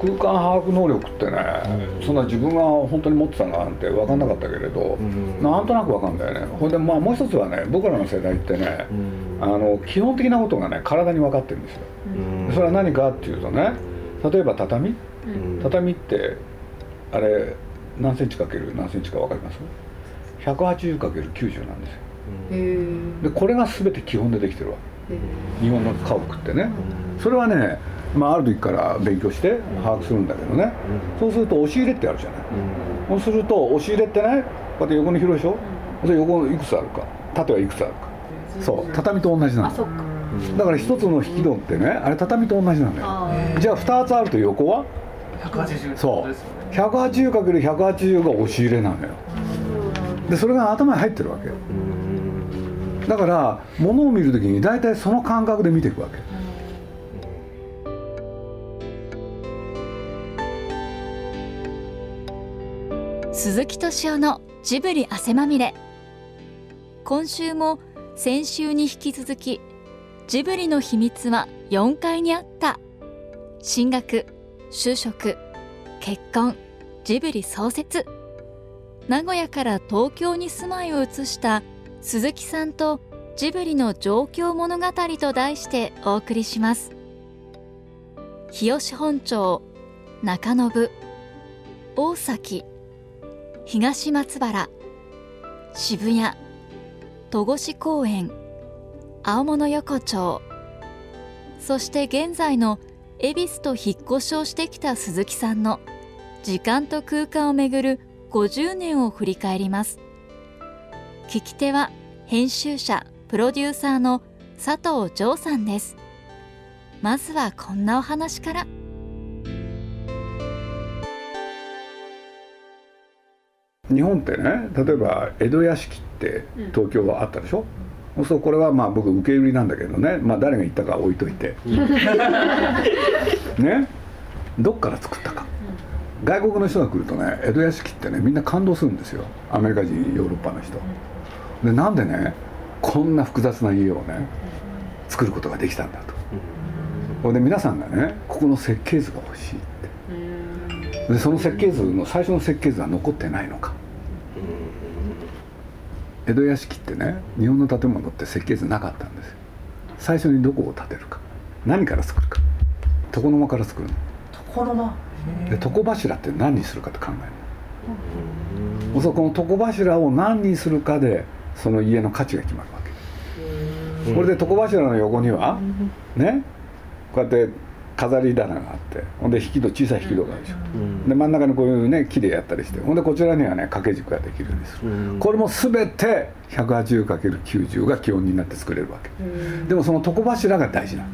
空間把握能力ってね、うん、そんな自分が本当に持ってたなんて分かんなかったけれど、うん、なんとなく分かんだよね。ほんでまあもう一つはね僕らの世代ってね、うん、あの基本的なことがね体に分かってるんですよ、それは何かっていうとね例えば畳、畳ってあれ何センチかける？何センチか分かります？180×90 なんですよ。でこれが全て基本でできてるわ。け日本の家屋ってね。それはねまあ、ある時から勉強して把握するんだけどね、そうすると押し入れってあるじゃない、そうすると押し入れってねこうやって横に広いでしょ。それ横いくつあるか。縦はいくつあるか。そう。畳と同じなの。だから一つの引き戸ってねあれ畳と同じなのよ。じゃあ2つあると横は？180そう。180×180 が押し入れなのよ。でそれが頭に入ってるわけ。だから物を見る時に大体その感覚で見ていくわけ鈴木敏夫のジブリ汗まみれ。今週も先週に引き続きジブリの秘密は4階にあった。進学就職結婚ジブリ創設。名古屋から東京に住まいを移した鈴木さんとジブリの状況物語と題してお送りします。日吉本町中延大崎。東松原渋谷戸越公園青物横丁。そして現在の恵比寿と引っ越しをしてきた鈴木さんの時間と空間をめぐる50年を振り返ります。聞き手は編集者プロデューサーの佐藤城さんです。まずはこんなお話から「日本ってね例えば江戸屋敷って東京はあったでしょ、うん、そうこれはまあ僕受け売りなんだけどね、まあ、誰が言ったか置いといて。ね？どっから作ったか、うん、外国の人が来るとね江戸屋敷ってねみんな感動するんですよ。アメリカ人ヨーロッパの人。でなんでね？こんな複雑な家をね作ることができたんだと。ほ、うん。で皆さんがねここの設計図が欲しいって。でその設計図の最初の設計図は残ってないのか江戸屋敷ってね日本の建物って設計図なかったんですよ。最初にどこを建てるか。何から作るか。床の間から作るの。床の間？で床柱って何にするかって考えるの。そこの床柱を何にするかでその家の価値が決まるわけ。これで床柱の横にはねこうやって飾り棚があってほんで引き戸小さい引き戸があるでしょ、うん、で真ん中にこういうね木でやったりしてほんでこちらにはね掛け軸ができるんです、うん、これも全て 180×90 が基本になって作れるわけ、うん、でもその床柱が大事な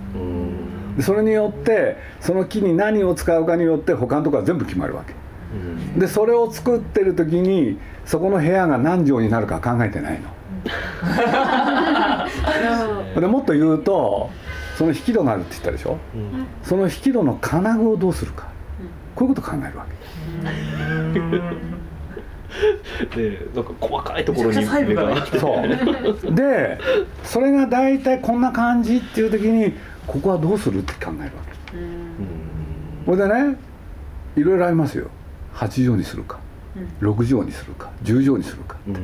でそれによってその木に何を使うかによって他のところは全部決まるわけ。でそれを作ってる時にそこの部屋が何畳になるか考えてないの。でもっと言うとその引き戸があるって言ったでしょ、うん、その引き戸の金具をどうするか、うん、こういうこと考えるわけ。でなんか細かいところに目がそう。でそれが大体こんな感じっていう時にここはどうするって考えるわけ。これでねいろいろありますよ。8畳にするか、うん、6畳にするか10畳にするかって、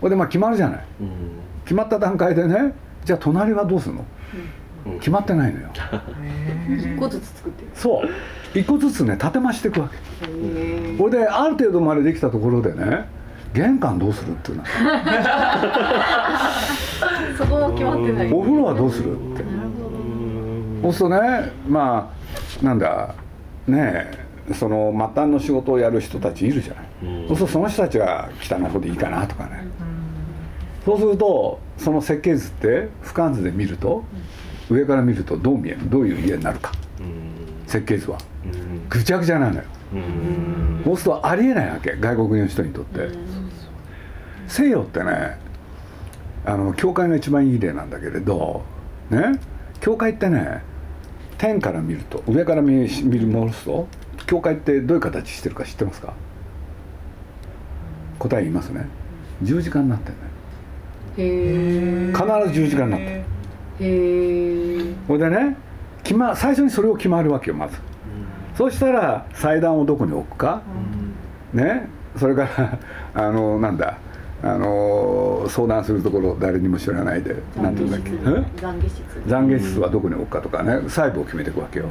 これでまあ決まるじゃない、決まった段階でねじゃあ隣はどうするの、決まってないのよ。一個ずつ作ってる。そう。一個ずつね建て増していくわけ。これである程度までできたところでね玄関どうするっていうの。そこも決まってない。お風呂はどうするって。そうするとねまあなんだねえその末端の仕事をやる人たちいるじゃない。そうするとその人たちは北の方でいいかなとかねそうするとその設計図って俯瞰図で見ると、上から見るとどう見える？どういう家になるか、設計図は、ぐちゃぐちゃなのよ、そうするとありえないわけ。外国の人にとって、西洋ってねあの教会が一番いい例なんだけれどね教会ってね天から見ると上から見見る戻すと教会ってどういう形してるか知ってますか？答え言いますね。十字架になってるね必ず十字架になってるへえほいでね決、ま、最初にそれを決まるわけよまず、うん、そうすそしたら祭壇をどこに置くか、ね。それから あのなんだ。あの相談するところ誰にも知らないで何て言うんだっけ。懺悔室。室はどこに置くかとかね。細部を決めていくわけよ、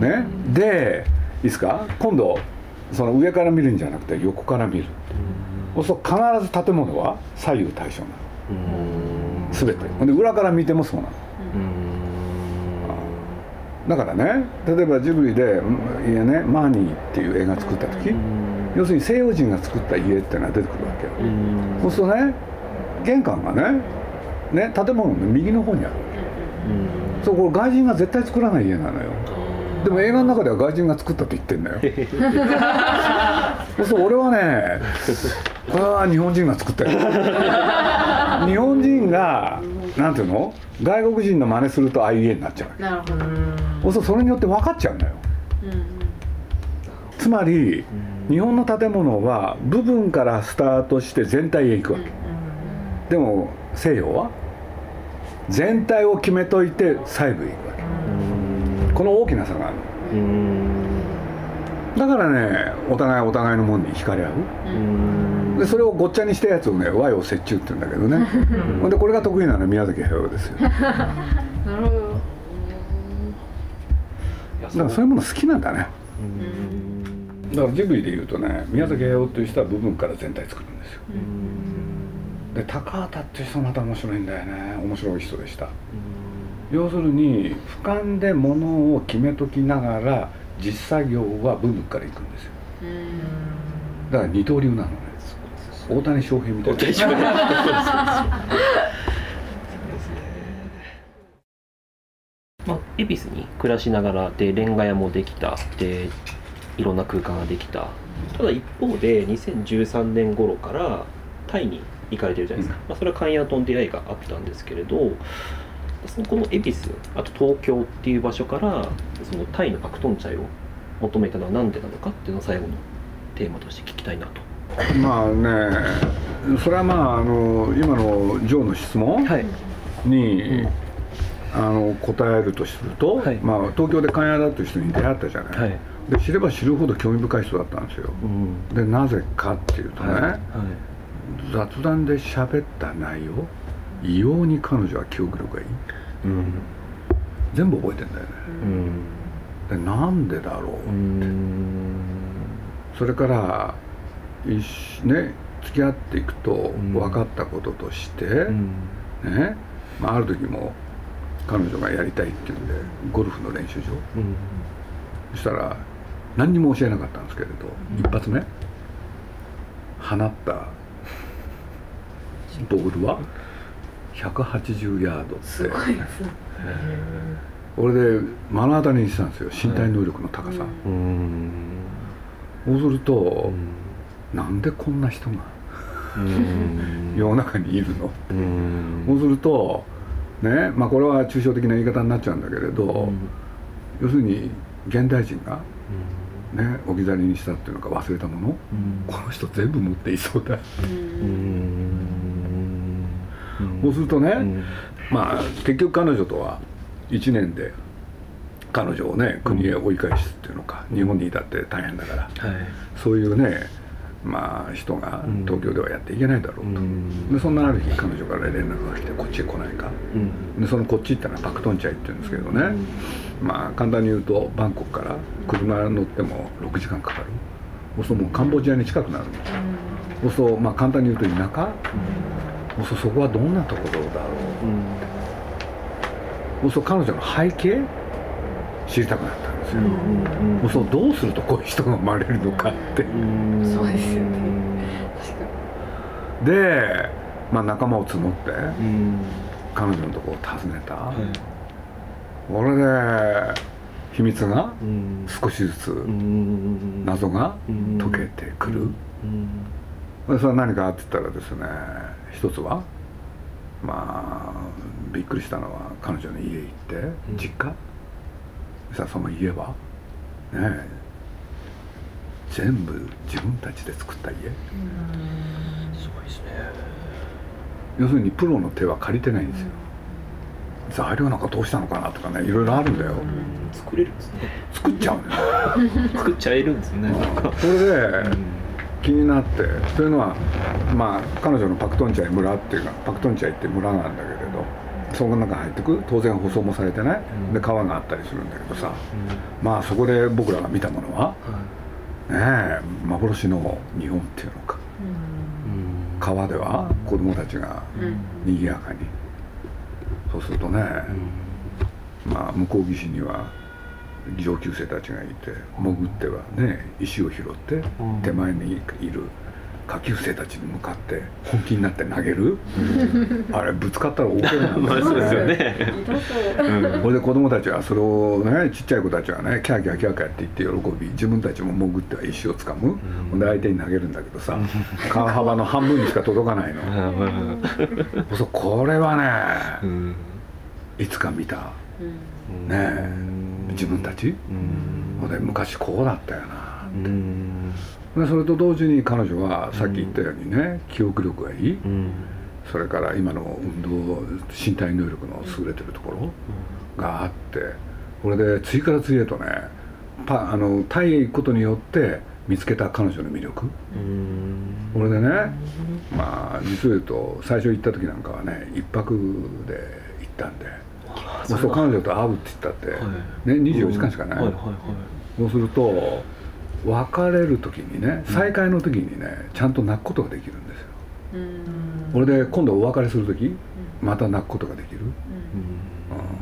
ね、でいいですか？今度その上から見るんじゃなくて横から見る。そうすると必ず建物は左右対称なの全て。ほんで裏から見てもそうなの。だからね例えばジブリでいやねマーニーっていう映画作った時要するに西洋人が作った家っていうのは出てくるわけよ。そうするとね玄関がねね建物の右の方にあるわけ。そうこれ外人が絶対作らない家なのよ。でも映画の中では外人が作ったって言ってんだよ。そう俺はねこれは日本人が作ったよ日本人がなんていうの？外国人の真似するとああいう家になっちゃうなるほど。そうするとそれによって分かっちゃうんだよつまり日本の建物は部分からスタートして全体へ行くわけ。でも西洋は？全体を決めといて細部へ行くわけ。この大きな差があるだからねお互いお互いのもんに惹かれ合う。でそれをごっちゃにしたやつをね和洋折衷って言うんだけどね。ほん。でこれが得意なのは宮崎駿ですよ。だ かなるほど。らそういうもの好きなんだね。だからジブリで言うとね宮崎駿っていう人は部分から全体作るんですよ。で高畑っていう人また面白いんだよね。面白い人でした。要するに俯瞰でものを決めときながら実作業は部分からいくんですよ。だから二刀流なのね。大谷翔平みたいな。まあ、恵比寿に暮らしながらでレンガ屋もできたでいろんな空間ができた。ただ一方で2013年頃からタイに行かれてるじゃないですか、まあ、それはカンヤトン出会いがあったんですけれどそのこの恵比寿あと東京っていう場所からそのタイのパクトンチャイを求めたのは何でなのかっていうのを最後のテーマとして聞きたいなと。まあねそれはまああの今のジョーの質問はい。に、あの答えるとすると、はい。まあ、東京で関谷だという人に出会ったじゃない、はい。で知れば知るほど興味深い人だったんですよ。うん。でなぜかっていうとね、はい。雑談で喋った内容異様に彼女は記憶力がいい。うん。全部覚えてんだよね。うん。でなんでだろう、うん。それからね付き合っていくとん。分かったこととして、うん。ね、まあ、ある時も彼女がやりたいっていうんでゴルフの練習場。うん。そしたら何にも教えなかったんですけれど、一発目放ったボールは？180ヤード。って俺で目の当たりにしたんですよ。身体能力の高さ、うん。そうするとう、ん。なんでこんな人がうん。世の中にいるの、うん。そうするとねまあこれは抽象的な言い方になっちゃうんだけれど、要するに現代人がね置き去りにしたっていうのか忘れたもの、この人全部持っていそうだ、そうするとね、まあ結局彼女とは1年で彼女をね国へ追い返すっていうのか、日本にいたって大変だから、はい。そういうねまあ人がうん。東京ではやっていけないだろうと、うん。でそんなある日彼女から連絡が来てこっちへ来ないか。でそのこっちってのはパクトンチャイって言うんですけどね、まあ簡単に言うとバンコクから車乗っても6時間かかる。そうするともうカンボジアに近くなるの。そうするとまあ簡単に言うと田舎そそこはどんなところだろう。そうすると彼女の背景？知りたくなったんですよ、そうするとどうするとこういう人が生まれるのかって、そうですよね。確かで、まあ、仲間を募って彼女のところを訪ねた、これで秘密が少しずつ謎が解けてくる、でそれは何かって言ったらですね一つはまあびっくりしたのは彼女の家へ行って実家、そしたらその家は？ねえ。全部自分たちで作った家？すごいですね。要するにプロの手は借りてないんですよ。材料なんかどうしたのかなとかねいろいろあるんだよ、作れるんですね。作っちゃうんだよ。作っちゃえるんですねそれで気になって。というのはまあ彼女のパクトンチャイ村っていうかパクトンチャイって村なんだけれどそこの中入ってく当然舗装もされてねで川があったりするんだけどさ。まあそこで僕らが見たものはねえ幻の日本っていうのか。川では子供たちが賑やかに。そうするとねまあ向こう岸には上級生たちがいて潜ってはね石を拾って手前にいる下級生たちに向かって本気になって投げる。あれぶつかったら大怪我なんだ まあそうですよね。それで子供たちはそれをねちっちゃい子たちはねキャーキャーキャーキャーって言って喜び自分たちも潜っては石をつかむ、ほんで相手に投げるんだけどさ川幅の半分にしか届かないの。そうこれはねいつか見た。ね。え自分たち？ほん。で昔こうだったよな。ってでそれと同時に彼女はさっき言ったようにね記憶力がいい。それから今の運動身体能力の優れてるところがあってこれで次から次へとねパあの対ことによって見つけた彼女の魅力。これでねまあ実を言うと最初行った時なんかはね一泊で行ったんでそう彼女と会うって言ったって、ね、24時間しかない、そうすると別れる時にね再会の時にねちゃんと泣くことができるんですよ。これで今度お別れする時また泣くことができる、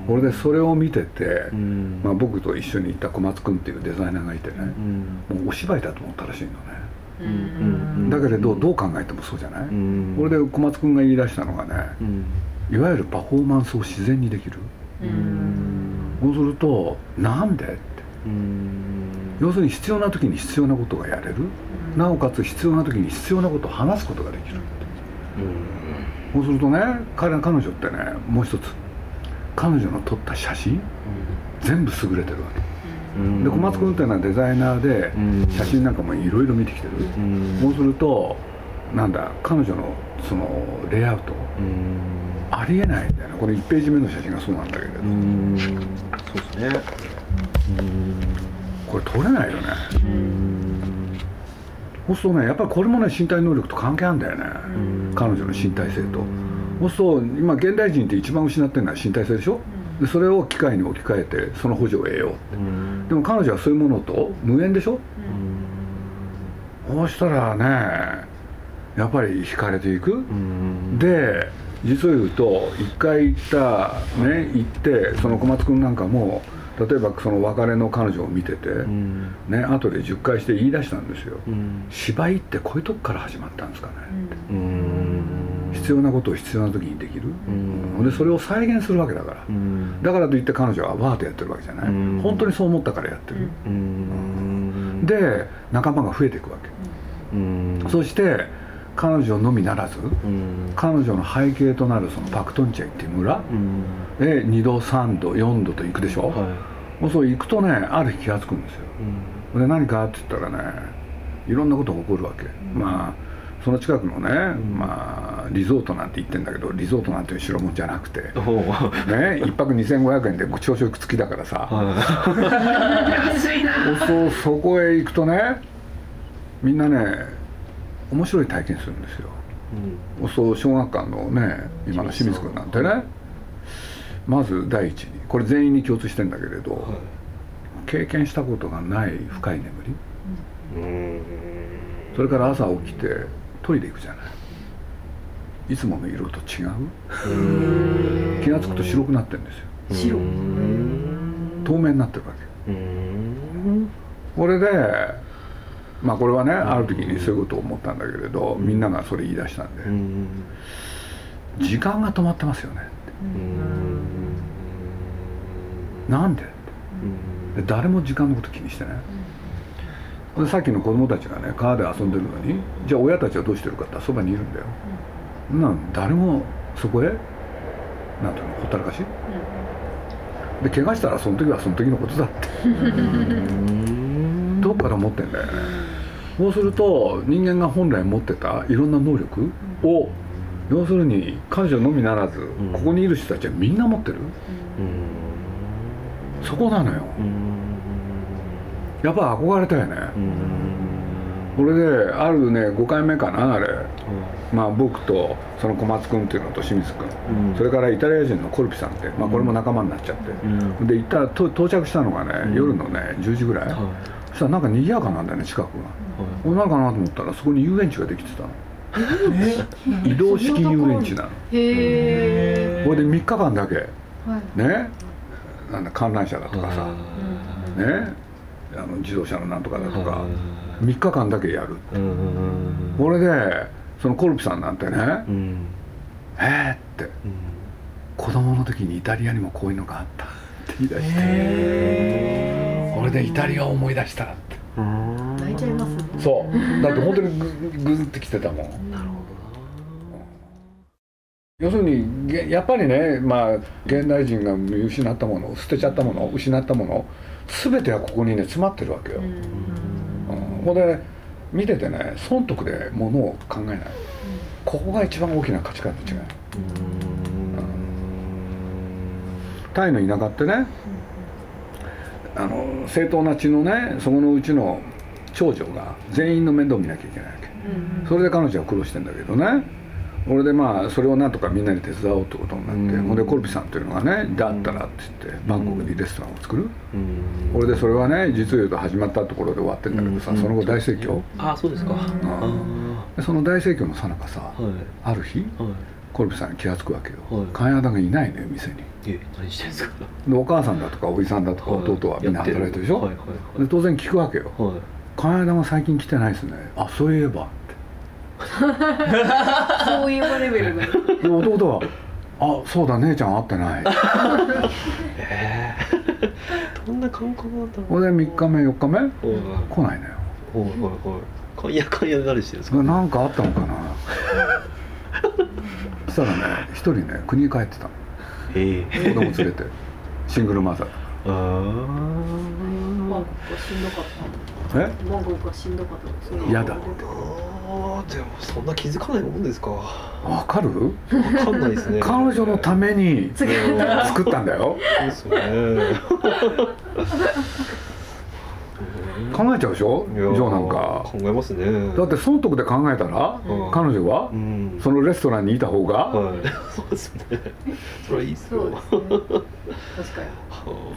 これでそれを見てて、まあ、僕と一緒に行った小松君っていうデザイナーがいてね、もうお芝居だと思ったらしいのね、だけれどどう考えてもそうじゃない、これで小松君が言い出したのがね、いわゆるパフォーマンスを自然にできる、そうするとなんで？って、要するに必要な時に必要なことがやれる、なおかつ必要な時に必要なことを話すことができる、そうするとね彼彼女ってねもう一つ彼女の撮った写真、全部優れてるわけ、で小松君っていうのはデザイナーで写真なんかもいろいろ見てきてる、そうするとなんだ彼女のそのレイアウト、ありえないんだよねこれ1ページ目の写真がそうなんだけれど、そうですね。これ撮れないよね、そうするとねやっぱりこれもね身体能力と関係あるんだよね、彼女の身体性と、そうすると今現代人って一番失ってるのは身体性でしょ、でそれを機械に置き換えてその補助を得ようって、でも彼女はそういうものと無縁でしょ、そうしたらねやっぱり惹かれていく、で実を言うと一回行ったね行ってその小松君なんかも例えばその別れの彼女を見てて、ね後で10回して言い出したんですよ、芝居ってこういうとこから始まったんですかねって、必要なことを必要な時にできる、でそれを再現するわけだから、だからといって彼女はわーっとやってるわけじゃない、本当にそう思ったからやってる、で仲間が増えていくわけ、そして彼女のみならず、彼女の背景となるそのパクトンチェイっていう村、で2度3度4度と行くでしょ、もうそう行くとねある日気が付くんですよ、で何かって言ったらねいろんなことが起こるわけ、まあその近くのね、まあリゾートなんて言ってんだけどリゾートなんていう代物じゃなくて ね1泊2500円で朝食付きだからさ、安いな。そうそこへ行くとねみんなね面白い体験するんですよ、うん、そう小学館のね今の清水君なんてね。まず第一にこれ全員に共通してんだけれど、はい、経験したことがない深い眠り、うん、それから朝起きてトイレ行くじゃない。いつもの色と違う。気が付くと白くなってるんですよ。白。透明になってるわけ。これでまあこれはねある時にそういうことを思ったんだけれどみんながそれ言い出したんで時間が止まってますよねなんで？誰も時間のこと気にしてない。でさっきの子供たちがね川で遊んでるのにじゃあ親たちはどうしてるかってそばにいるんだよ。なん誰もそこへなんていうのほったらかし？で怪我したらその時はその時のことだって。どっから思ってんだよねそうすると人間が本来持ってたいろんな能力を要するに彼女のみならず、ん。ここにいる人たちはみんな持ってる。うん。そこなのよ。うん。やっぱ憧れたよね、うん。これであるね5回目かなあれ。まあ僕とその小松君っていうのと清水君、うん。それからイタリア人のコルピさんって、まあ、これも仲間になっちゃって、うん。で行った到着したのがね、ん。夜のね10時ぐらいそしたらなんか賑やかなんだよね近くが、これなんかなと思ったらそこに遊園地ができてたの。移動式遊園地なの。へえこれで3日間だけはい。ね？なんだ観覧車だとかさ、はね？あの自動車のなんとかだとか、は3日間だけやる。いうんこれでそのコルピさんなんてね。うん「えー」って。子供の時にイタリアにもこういうのがあった言い出して。これでイタリアを思い出したって。うん泣いちゃいますね。そう。だって本当にググズってきてたもん。なるほ要するにげやっぱりねまあ現代人が見失ったもの捨てちゃったもの失ったもの全てはここにね詰まってるわけよ、うん。ここで見ててね損得でものを考えない。ここが一番大きな価値観の違いどタイの田舎ってねあの正当な血のねそこのうちの長女が全員の面倒を見なきゃいけないわけ。それで彼女は苦労してんだけどね。俺でまあそれをなんとかみんなに手伝おうってことになって、うん。ほんでコルピさんっていうのがね「だったら」って言ってバンコクにレストランを作る、うん。俺でそれはね実を言うと始まったところで終わってんだけどさ、うん。その後大盛況、あそうですか。あでその大盛況のさなかさ、ーはい。ある日はいコルピさんに気が付くわけよ、はい。金谷がいないのよ店に。え何してんですか？でお母さんだとかおじさんだとか弟はみんな働いてるでしょ、はいはいで当然聞くわけよ。はい。はい「金谷が最近来てないですね。あそういえば」って。そういうレベルので弟は「あそうだ姉ちゃん会ってない」ええどんな感覚だろう。ほんで3日目4日目？はい来ないのよ。はいはいはい。かんやかんやで何してるんですか？なんかあったのかな。そしたらね。一人ね国に帰ってたの。ええ。子供連れて。シングルマザー。あバンコクはしんどかった？え？バンコクはしんどかった？嫌だ。あーでもそんな気づかないもんですか。わわかる？かんないですね。彼女のために次。作ったんだよ。そうですよね考えちゃうでしょ？ジョーなんか。考えますね。だって損得で考えたらうん。彼女はうん。そのレストランにいた方がはい。そうですね。それはいいっすよ。ね。確か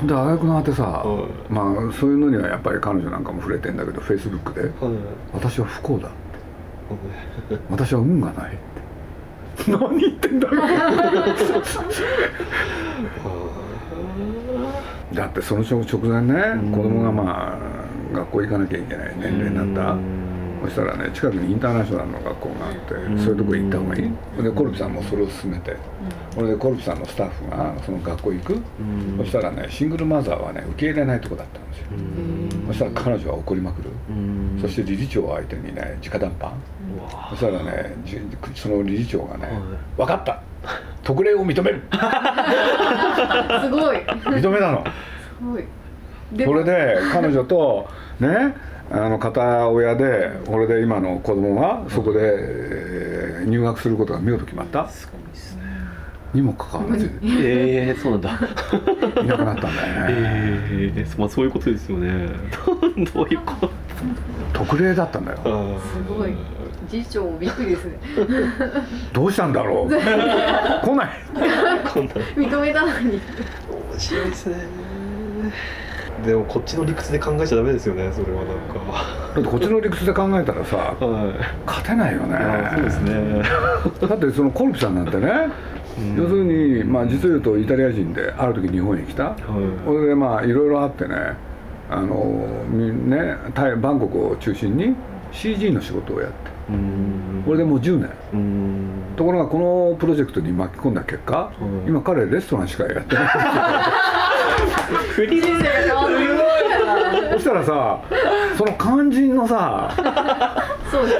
に。で挙句の果てさはまあそういうのにはやっぱり彼女なんかも触れてんだけどフェイスブックで。はい「私は不幸だ」私は運がないって。何言ってんだろう。だってその直前ね。うん。子供がまあ学校行かなきゃいけない年齢になった。そしたらね近くにインターナショナルの学校があってうん。そういうとこ行った方がいい。でコルピさんもそれを勧めて。それでコルピさんのスタッフがその学校行く。うん。そしたらねシングルマザーはね受け入れないとこだったんですよ。うん。そしたら彼女は怒りまくる。うん。そして理事長を相手にね直談判。そしたらねじその理事長がねはい「分かった。特例を認める。すごい。認めたの」すごいでそれで彼女とねあの片親でこれで今の子供がそこでえー入学することが見事決まった。すごいですね。にもかかわらず。いええそうなんだ。なくなったんだよね。ええまあそういうことですよね。どういうこと？特例だったんだよ。すごい。次長もびっくりですね。どうしたんだろう。来ない。認めたのに。面白いですねでもこっちの理屈で考えちゃダメですよねそれはなんか。だってこっちの理屈で考えたらさはい。勝てないよね。あそうですね。だってそのコルピさんなんてね要するにまあ実を言うとイタリア人である時日本へ来た。はい。それでまあいろいろあってねあのみねタイバンコクを中心に CG の仕事をやって。うん。これでもう10年。うん。ところがこのプロジェクトに巻き込んだ結果、い。今彼レストランしかやってない 振り人生が変わるそしたらさその肝心のさそうで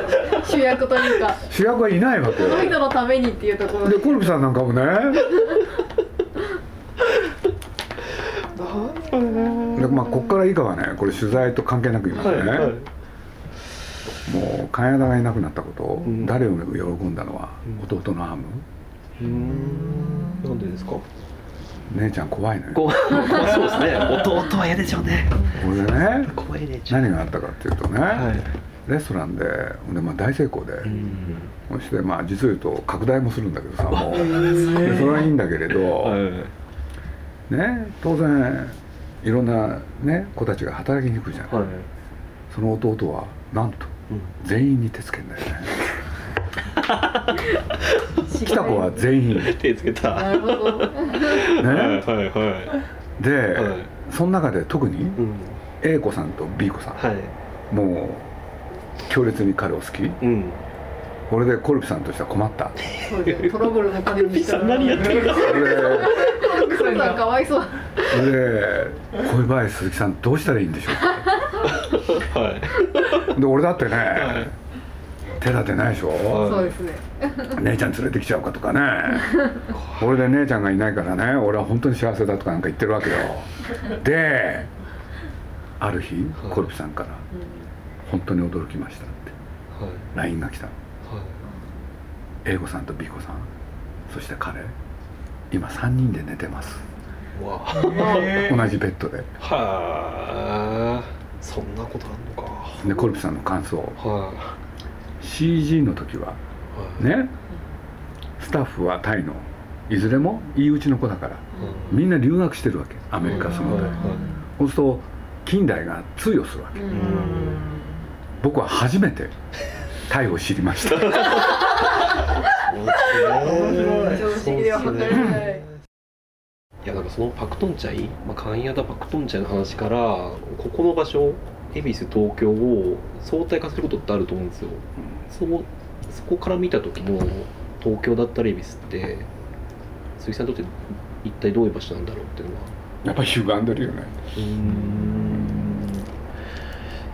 す主役というか。主役はいないわけよ。この人のためにっていうところで。コルピさんなんかもね。でまあこっから以下はねこれ取材と関係なく言いますね、はいはい。もう金田がいなくなったことをうん。誰よりも喜んだのはうん。弟のアム。うん。なんでですか？姉ちゃん怖いのよ。こう そうですね。弟は嫌でしょうね。俺ね怖いね。ちゃん何があったかっていうとね、はい。レストランでで、まあ、大成功で、うん。そしてまあ実を言うと拡大もするんだけどさもう。でそれはいいんだけれど、はい。ね当然いろんな、ね、子たちが働きに来るじゃない、はい。その弟はなんとうん。全員に手つけんだよね 来た子は全員。ね手つけた。なるほど。はいはいはい。で、はい。その中で特に？うん。A 子さんと B 子さん、はい。もう強烈に彼を好き？うん。これでコルピさんとしては困った？そうでトラブルの金にしたら。何やってるかわいそうで「こういう場合鈴木さんどうしたらいいんでしょう はい。か?」で俺だってね、い手立てないでしょ、はい。そうですね。姉ちゃん連れてきちゃうかとかね。これで姉ちゃんがいないからね。俺は本当に幸せだとかなんか言ってるわけよ。である日はい。コルピさんから「本当に驚きました」って。はい。LINE が来たの。はい。A 子さんと B 子さんそして彼今3人で寝てます。わ同じベッドで。はあ。そんなことあんのか。でコルピさんの感想。は CG の時はね。スタッフはタイのいずれもいいうちの子だからうん。みんな留学してるわけアメリカその代そうすると近代が通用するわけ。うん。僕は初めてタイを知りました。い。やなんかそのパクトンチャイ、まあ、カンヤダパクトンチャイの話からここの場所恵比寿東京を相対化することってあると思うんですよ。そうそこから見た時の東京だったり恵比寿って鈴木さんにとって一体どういう場所なんだろうっていうのは。やっぱり歪んでるよね。うーん。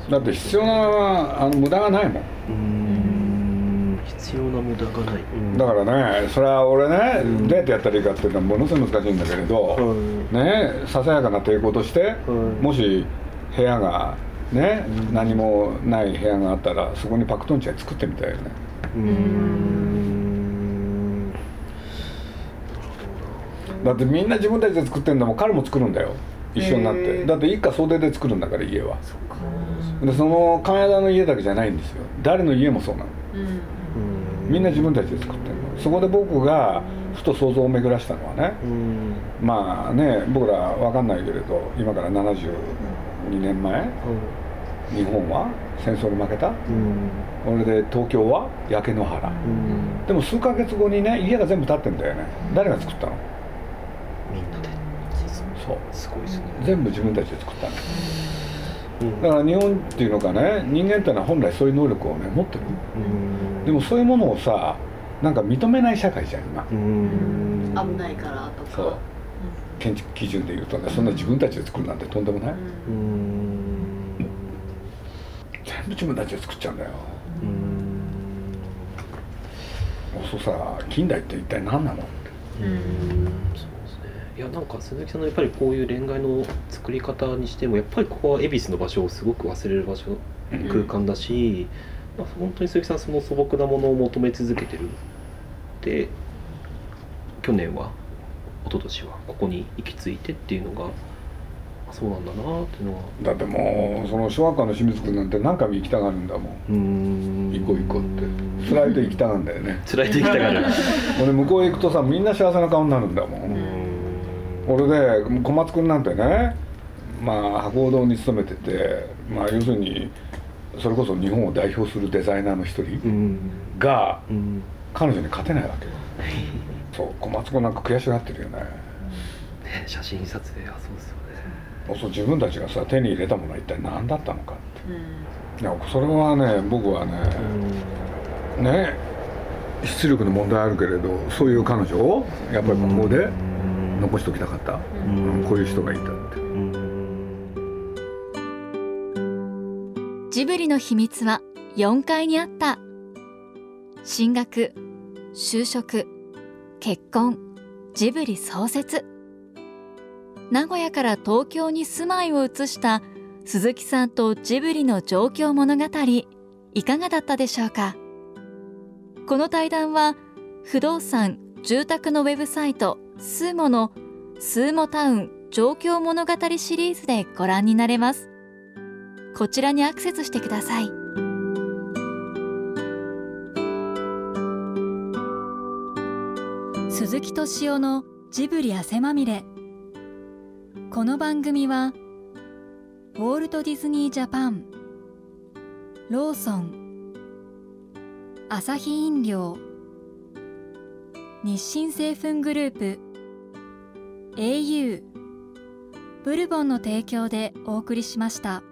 だって必要なあの無駄がないもん。うーん。必要な無駄がない、うん。だからねそれは俺ね、うん。どうやってやったらいいかっていうのはものすごい難しいんだけれど、はいねささやかな抵抗として、はいもし部屋がね、うん何もない部屋があったらそこにパクトンチャイ作ってみたいよね。うーん。だってみんな自分たちで作ってんだもん。彼も作るんだよ。一緒になっへてー。だって一家総出で作るんだから家は。でその金田の家だけじゃないんですよ。誰の家もそうなの。うん。みんな自分たちで作ってるの。そこで僕がふと想像を巡らしたのはね。うん。まあね僕らわかんないけれど今から72年前？日本は？戦争に負けた？うん。それで東京は？焼け野原。うん。でも数ヶ月後にね家が全部建ってんだよね。誰が作ったの？みんなで。そう。すごいですね。全部自分たちで作ったの。うん。だから日本っていうのかね人間っていうのは本来そういう能力をね持ってるうん。でもそういうものをさなんか認めない社会じゃん今。うん。危ないからとか。そう建築基準でいうとねそんな自分たちで作るなんてとんでもない。うん。全部自分たちで作っちゃうんだよ。うんそうさ近代って一体何なのって。うん。そうですねいやなんか鈴木さんのやっぱりこういう恋愛の作り方にしてもやっぱりここは恵比寿の場所をすごく忘れる場所うん。空間だし、まあ、本当に鈴木さんその素朴なものを求め続けてる。で去年は一昨年はここに行き着いてっていうのがあそうなんだなっていうのは。だってもうその小学校の清水君なんて何回も行きたがるんだもん。行こう行こうって。辛いと行きたがるんだよね。辛いと行きたがる。俺向こうへ行くとさみんな幸せな顔になるんだもん、俺で小松君なんてねまあ博報堂に勤めててまあ要するにそれこそ日本を代表するデザイナーの一う人ん。がうん。彼女に勝てないわけよ そう小松君なんか悔しがってるよね。ね写真撮影はそうですよね。そう自分たちがさ手に入れたものは一体何だったのかって。うん。いやそれはね僕はねね出力の問題あるけれどそういう彼女をやっぱりここで残しておきたかった、うん。こういう人がいたって。うん。ジブリの秘密は4階にあった。進学就職結婚ジブリ創設。名古屋から東京に住まいを移した鈴木さんとジブリの状況物語いかがだったでしょうか？この対談は不動産住宅のウェブサイトスーモのスーモタウン状況物語シリーズでご覧になれます。こちらにアクセスしてください。鈴木敏夫のジブリ汗まみれこの番組はウォールト・ディズニー・ジャパンローソンアサヒ飲料日清製粉グループ au ブルボンの提供でお送りしました。